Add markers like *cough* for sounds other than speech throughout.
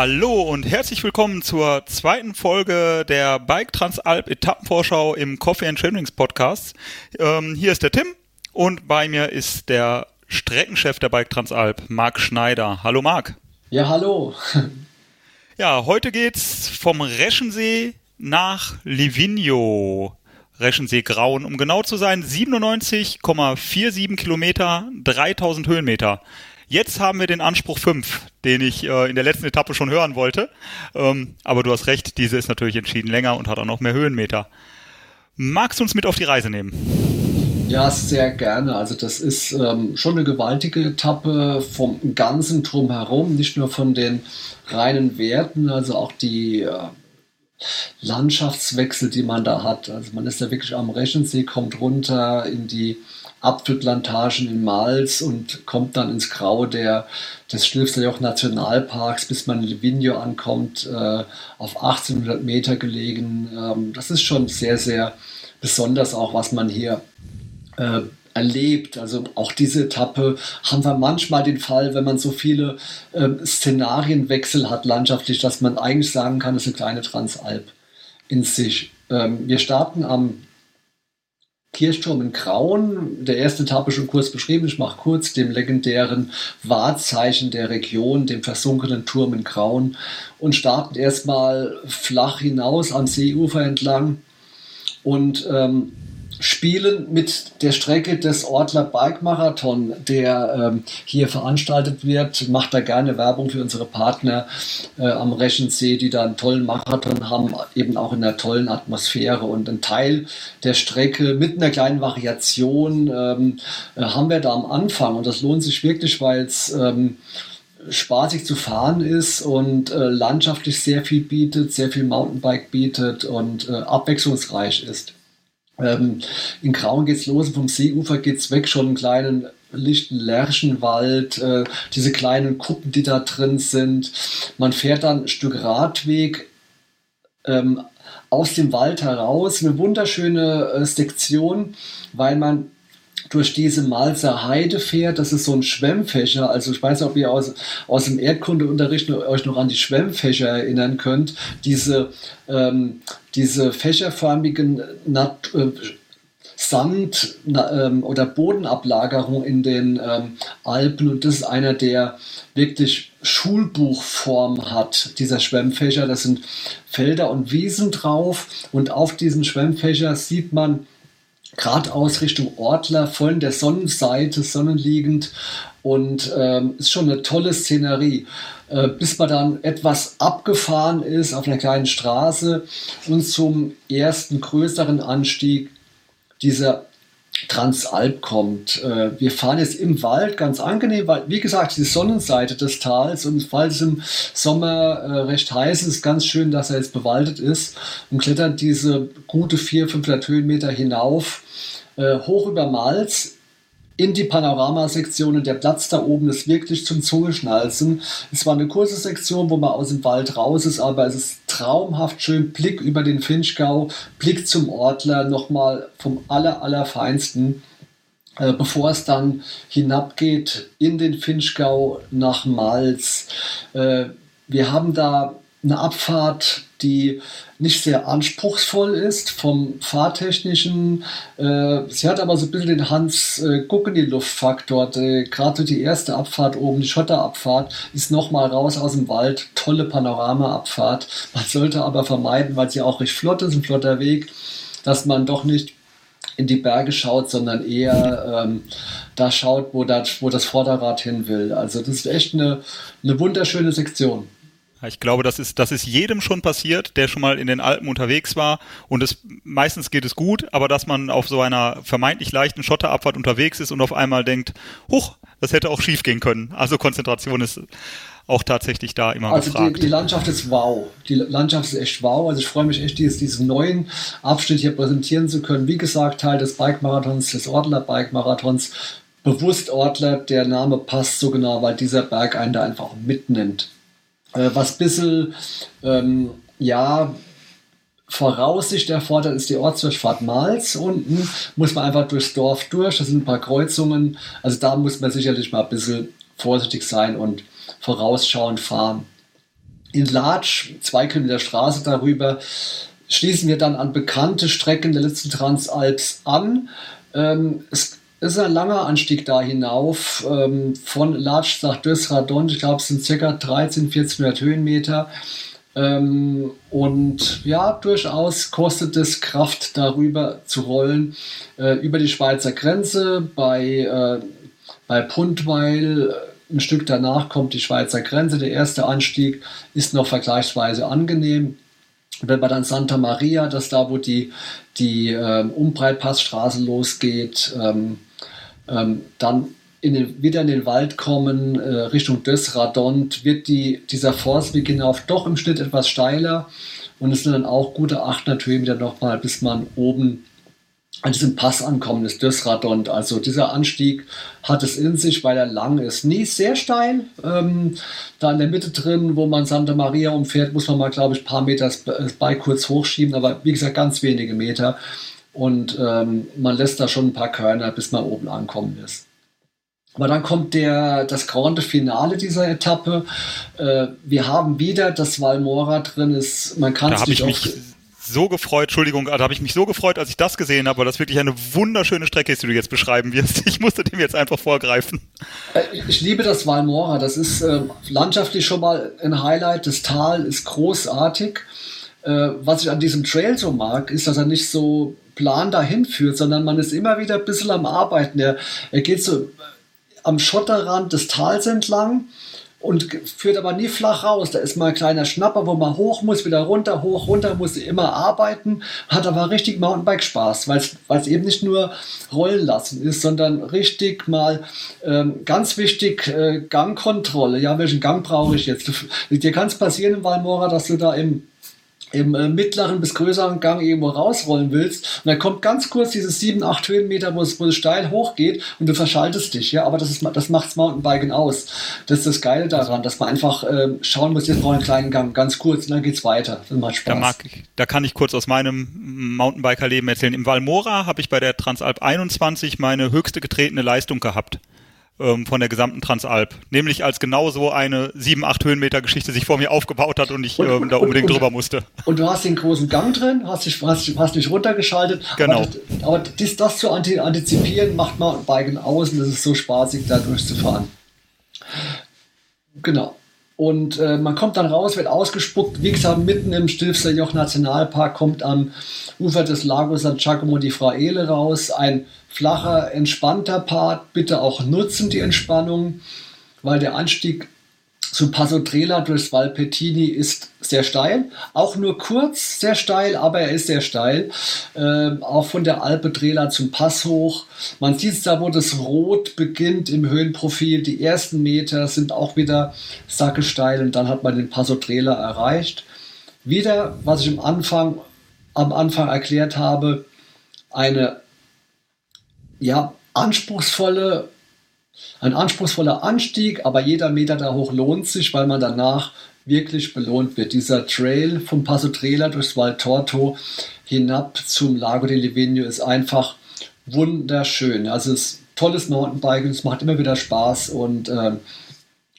Hallo und herzlich willkommen zur zweiten Folge der Bike Transalp Etappenvorschau im Coffee and Chainrings Podcast. Ähm, hier ist der Tim und bei mir ist der Streckenchef der Bike Transalp, Marc Schneider. Hallo Marc. Ja, hallo. *laughs* ja, heute geht's vom Reschensee nach Livigno. Reschensee Grauen, um genau zu sein, 97,47 Kilometer, 3000 Höhenmeter. Jetzt haben wir den Anspruch 5, den ich äh, in der letzten Etappe schon hören wollte. Ähm, aber du hast recht, diese ist natürlich entschieden länger und hat auch noch mehr Höhenmeter. Magst du uns mit auf die Reise nehmen? Ja, sehr gerne. Also das ist ähm, schon eine gewaltige Etappe vom ganzen Drumherum, nicht nur von den reinen Werten, also auch die äh, Landschaftswechsel, die man da hat. Also man ist da wirklich am Rechensee, kommt runter in die Apfelplantagen in Mals und kommt dann ins Grau der, des Stilfserjoch Nationalparks, bis man in Livigno ankommt, äh, auf 1800 Meter gelegen. Ähm, das ist schon sehr, sehr besonders auch, was man hier äh, erlebt. Also auch diese Etappe haben wir manchmal den Fall, wenn man so viele äh, Szenarienwechsel hat landschaftlich, dass man eigentlich sagen kann, es ist eine kleine Transalp in sich. Ähm, wir starten am Kirchturm in Grauen, der erste Etappe schon kurz beschrieben, ich mache kurz, dem legendären Wahrzeichen der Region, dem versunkenen Turm in Grauen und starten erstmal flach hinaus am Seeufer entlang. Und ähm, spielen mit der Strecke des Ortler Bike Marathon, der ähm, hier veranstaltet wird. Macht da gerne Werbung für unsere Partner äh, am Rechensee, die da einen tollen Marathon haben, eben auch in einer tollen Atmosphäre. Und ein Teil der Strecke mit einer kleinen Variation ähm, äh, haben wir da am Anfang. Und das lohnt sich wirklich, weil es ähm, spaßig zu fahren ist und äh, landschaftlich sehr viel bietet, sehr viel Mountainbike bietet und äh, abwechslungsreich ist. Ähm, in Grauen geht's los, vom Seeufer geht's weg, schon einen kleinen lichten Lärchenwald, äh, diese kleinen Kuppen, die da drin sind. Man fährt dann ein Stück Radweg ähm, aus dem Wald heraus, eine wunderschöne äh, Sektion, weil man durch diese Malzer Heide fährt. Das ist so ein Schwemmfächer. Also ich weiß nicht, ob ihr aus, aus dem Erdkundeunterricht euch noch an die Schwemmfächer erinnern könnt. Diese, ähm, diese fächerförmigen Nat äh, Sand- ähm, oder Bodenablagerung in den ähm, Alpen und das ist einer, der wirklich Schulbuchform hat, dieser Schwemmfächer. Das sind Felder und Wiesen drauf und auf diesem Schwemmfächer sieht man geradeaus Richtung Ortler, voll in der Sonnenseite, sonnenliegend und ähm, ist schon eine tolle Szenerie. Äh, bis man dann etwas abgefahren ist auf einer kleinen Straße und zum ersten größeren Anstieg dieser Transalp kommt. Äh, wir fahren jetzt im Wald ganz angenehm, weil, wie gesagt, die Sonnenseite des Tals und falls es im Sommer äh, recht heiß ist, ganz schön, dass er jetzt bewaldet ist und klettern diese gute 400, 500 Höhenmeter hinauf, äh, hoch über Mals in die Panoramasektion und der Platz da oben ist wirklich zum Zungeschnalzen. Es war eine kurze Sektion, wo man aus dem Wald raus ist, aber es ist traumhaft schön. Blick über den Finchgau, Blick zum Ortler, nochmal vom aller, allerfeinsten. Äh, bevor es dann hinabgeht in den Finchgau nach Malz. Äh, wir haben da eine Abfahrt, die nicht sehr anspruchsvoll ist vom fahrtechnischen. Äh, sie hat aber so ein bisschen den Hans äh, Guckeni-Luftfaktor. Gerade die erste Abfahrt oben, die Schotterabfahrt, ist nochmal raus aus dem Wald. Tolle Panoramaabfahrt. Man sollte aber vermeiden, weil sie auch recht flott ist, ein flotter Weg, dass man doch nicht in die Berge schaut, sondern eher ähm, da schaut, wo das, wo das Vorderrad hin will. Also das ist echt eine, eine wunderschöne Sektion. Ich glaube, das ist, das ist jedem schon passiert, der schon mal in den Alpen unterwegs war. Und es, meistens geht es gut, aber dass man auf so einer vermeintlich leichten Schotterabfahrt unterwegs ist und auf einmal denkt, huch, das hätte auch schief gehen können. Also Konzentration ist auch tatsächlich da immer also gefragt. Die, die Landschaft ist wow. Die Landschaft ist echt wow. Also ich freue mich echt, dieses, diesen neuen Abschnitt hier präsentieren zu können. Wie gesagt, Teil des Bike-Marathons, des Ortler Bike-Marathons. Bewusst Ortler, der Name passt so genau, weil dieser Berg einen da einfach mitnimmt. Äh, was ein bisschen, ähm, ja, Voraussicht erfordert, ist die Ortsdurchfahrt Mals. Unten muss man einfach durchs Dorf durch. Das sind ein paar Kreuzungen. Also da muss man sicherlich mal ein bisschen vorsichtig sein und vorausschauend fahren. in Latsch, zwei Kilometer Straße darüber, schließen wir dann an bekannte Strecken der letzten Transalps an. Ähm, es ist ein langer Anstieg da hinauf, ähm, von Latsch nach Dösradon, ich glaube es sind ca. 13, 1400 Höhenmeter. Ähm, und ja, durchaus kostet es Kraft, darüber zu rollen, äh, über die Schweizer Grenze. Bei, äh, bei Puntweil äh, ein Stück danach kommt die Schweizer Grenze. Der erste Anstieg ist noch vergleichsweise angenehm. Wenn man dann Santa Maria, das da, wo die, die äh, Umbreitpassstraße losgeht, ähm, ähm, dann in den, wieder in den Wald kommen, äh, Richtung Dösradont, wird die, dieser Forstweg hinauf doch im Schnitt etwas steiler und es sind dann auch gute 800 Höhenmeter nochmal, bis man oben an diesem Pass ankommen ist, Dösradont. Also dieser Anstieg hat es in sich, weil er lang ist. Nie sehr steil. Ähm, da in der Mitte drin, wo man Santa Maria umfährt, muss man mal, glaube ich, ein paar Meter das Bike kurz hochschieben, aber wie gesagt, ganz wenige Meter. Und ähm, man lässt da schon ein paar Körner, bis man oben ankommen ist. Aber dann kommt der, das grande Finale dieser Etappe. Äh, wir haben wieder das Valmora drin. Ist, man kann da habe ich mich so gefreut, Entschuldigung, da habe ich mich so gefreut, als ich das gesehen habe, weil das wirklich eine wunderschöne Strecke ist, die du jetzt beschreiben wirst. *laughs* Ich musste dem jetzt einfach vorgreifen. Äh, ich liebe das Valmora. Das ist äh, landschaftlich schon mal ein Highlight. Das Tal ist großartig. Äh, was ich an diesem Trail so mag, ist, dass er nicht so plan dahin führt, sondern man ist immer wieder ein bisschen am Arbeiten. Er, er geht so am Schotterrand des Tals entlang und führt aber nie flach raus. Da ist mal ein kleiner Schnapper, wo man hoch muss, wieder runter, hoch, runter, muss immer arbeiten, hat aber richtig Mountainbike-Spaß, weil es eben nicht nur rollen lassen ist, sondern richtig mal ähm, ganz wichtig äh, Gangkontrolle. Ja, welchen Gang brauche ich jetzt? Dir kann es passieren im Valmora, dass du da im im äh, mittleren bis größeren Gang irgendwo rausrollen willst und dann kommt ganz kurz dieses 7, 8 Höhenmeter, wo es, wo es steil hochgeht und du verschaltest dich, ja, aber das, ist, das macht's Mountainbiken aus. Das ist das Geile daran, dass man einfach äh, schauen muss, jetzt brauche ich einen kleinen Gang, ganz kurz und dann geht's weiter. Das macht Spaß. Da, mag ich, da kann ich kurz aus meinem Mountainbiker-Leben erzählen. Im Valmora habe ich bei der Transalp 21 meine höchste getretene Leistung gehabt ähm, von der gesamten Transalp. Nämlich als genau so eine 7, 8 Höhenmeter Geschichte sich vor mir aufgebaut hat und ich und, ähm, da unbedingt und, drüber musste. Und du hast den großen Gang drin, hast dich, hast, hast dich runtergeschaltet. Genau. Aber, aber das, das zu antizipieren, macht Mountainbiken aus und es ist so spaßig, da durchzufahren. Genau. Und äh, man kommt dann raus, wird ausgespuckt, wie gesagt, mitten im Stilfser Joch Nationalpark, kommt am Ufer des Lagos San Giacomo di Fraele raus. Ein flacher, entspannter Part. Bitte auch nutzen die Entspannung, weil der Anstieg zu Passo Trela durchs Valpettini ist sehr steil. Auch nur kurz sehr steil, aber er ist sehr steil. Ähm, auch von der Alpe Trela zum Pass hoch. Man sieht da, wo das Rot beginnt im Höhenprofil. Die ersten Meter sind auch wieder sackesteil und dann hat man den Passo Trela erreicht. Wieder, was ich am Anfang, am Anfang erklärt habe, eine ja, anspruchsvolle ein anspruchsvoller Anstieg, aber jeder Meter da hoch lohnt sich, weil man danach wirklich belohnt wird. Dieser Trail vom Passo Trela durchs Val Torto hinab zum Lago di Livigno ist einfach wunderschön. Also es ist tolles Mountainbiken, es macht immer wieder Spaß und äh,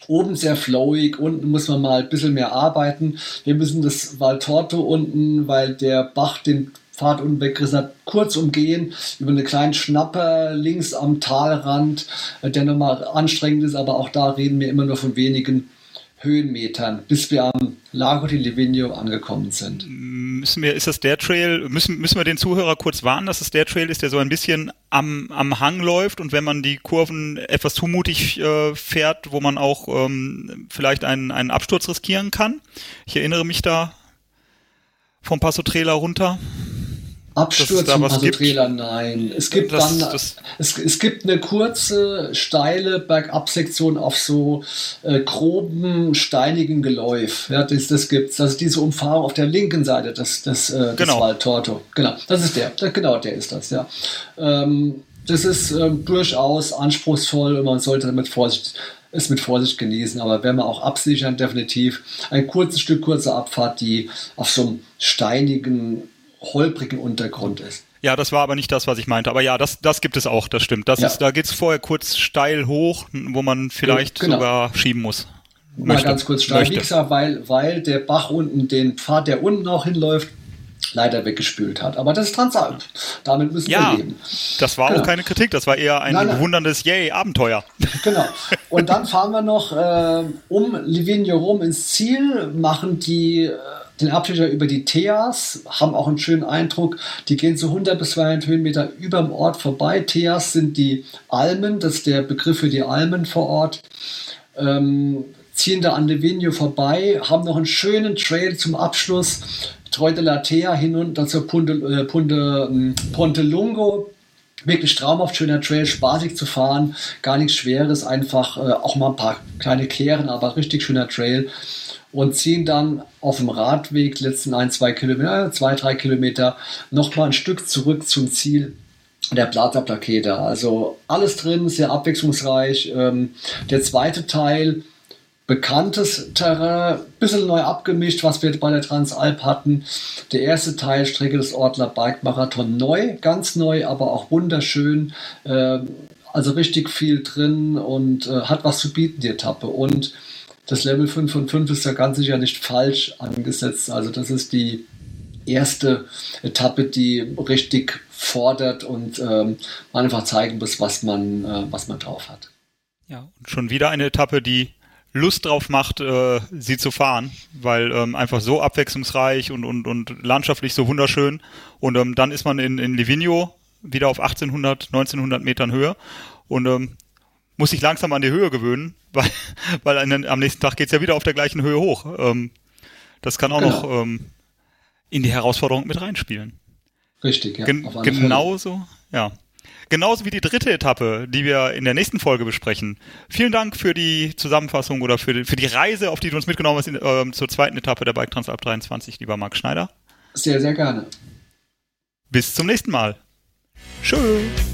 oben sehr flowig, unten muss man mal ein bisschen mehr arbeiten. Wir müssen das Val Torto unten, weil der Bach den Fahrt unten weggerissen hat, kurz umgehen, über einen kleinen Schnapper links am Talrand, äh, der nochmal anstrengend ist, aber auch da reden wir immer nur von wenigen Höhenmetern, bis wir am Lago di Livigno angekommen sind. Müssen wir, ist das der Trail, müssen, müssen wir den Zuhörer kurz warnen, dass es der Trail ist, der so ein bisschen am, am Hang läuft und wenn man die Kurven etwas zu mutig äh, fährt, wo man auch ähm, vielleicht einen, einen Absturz riskieren kann? Ich erinnere mich da vom Passo Trailer runter. Absturz da also Trailer, nein. Es gibt das, dann, das es, es gibt eine kurze, steile Bergabsektion auf so äh, groben, steinigen Geläuf. Ja, das, das gibt's. Das ist diese Umfahrung auf der linken Seite des, des, äh, des genau. Waldtorto. Genau, das ist der. Genau, der ist das, ja. Ähm, das ist ähm, durchaus anspruchsvoll und man sollte damit Vorsicht es mit Vorsicht genießen, aber wenn man auch absichern, definitiv ein kurzes Stück, kurze Abfahrt, die auf so einem steinigen holprigen Untergrund ist. Ja, das war aber nicht das, was ich meinte. Aber ja, das, das gibt es auch, das stimmt. Das ja. ist, da geht's vorher kurz steil hoch, wo man vielleicht genau. sogar schieben muss. Mal ganz kurz Steinwichser, weil, weil der Bach unten den Pfad, der unten auch hinläuft, leider weggespült hat. Aber das ist Transalp. Damit müssen ja, wir leben. Das war genau. auch keine Kritik, das war eher ein nein, nein. bewunderndes Yay-Abenteuer. *laughs* Genau. Und dann fahren wir noch äh, um Livigno rum ins Ziel, machen die äh, den Abstecher über die Theas, haben auch einen schönen Eindruck. Die gehen so 100 bis 200 Höhenmeter über dem Ort vorbei. Theas sind die Almen, das ist der Begriff für die Almen vor Ort. Ähm, ziehen da an Livigno vorbei, haben noch einen schönen Trail zum Abschluss Treu de la Tea hinunter zur Punte, äh, Punte, ähm, Ponte Lungo. Wirklich traumhaft schöner Trail, spaßig zu fahren, gar nichts Schweres, einfach äh, auch mal ein paar kleine Kehren, aber richtig schöner Trail. Und ziehen dann auf dem Radweg, letzten ein, zwei Kilometer, zwei, drei Kilometer, nochmal ein Stück zurück zum Ziel der Plaza Plaketa. Also alles drin, sehr abwechslungsreich. Ähm, der zweite Teil bekanntes Terrain, bisschen neu abgemischt, was wir bei der Transalp hatten. Der erste Teil, Strecke des Ortler Bike Marathon, neu, ganz neu, aber auch wunderschön. Äh, also richtig viel drin und äh, hat was zu bieten, die Etappe. Und das Level 5 von 5 ist ja ganz sicher nicht falsch angesetzt. Also das ist die erste Etappe, die richtig fordert und ähm, einfach zeigen muss, was man, äh, was man drauf hat. Ja, und schon wieder eine Etappe, die Lust drauf macht, äh, sie zu fahren, weil ähm, einfach so abwechslungsreich und, und, und landschaftlich so wunderschön. Und ähm, dann ist man in, in Livigno wieder auf 1800, 1900 Metern Höhe und ähm, muss sich langsam an die Höhe gewöhnen, *laughs* weil, weil einen, am nächsten Tag geht's ja wieder auf der gleichen Höhe hoch. Ähm, das kann auch genau. noch ähm, in die Herausforderung mit reinspielen. Richtig, ja. Gen genauso, ja. Genauso wie die dritte Etappe, die wir in der nächsten Folge besprechen. Vielen Dank für die Zusammenfassung oder für die, für die Reise, auf die du uns mitgenommen hast in, äh, zur zweiten Etappe der Bike Transalp 23, lieber Marc Schneider. Sehr, sehr gerne. Bis zum nächsten Mal. Tschüss.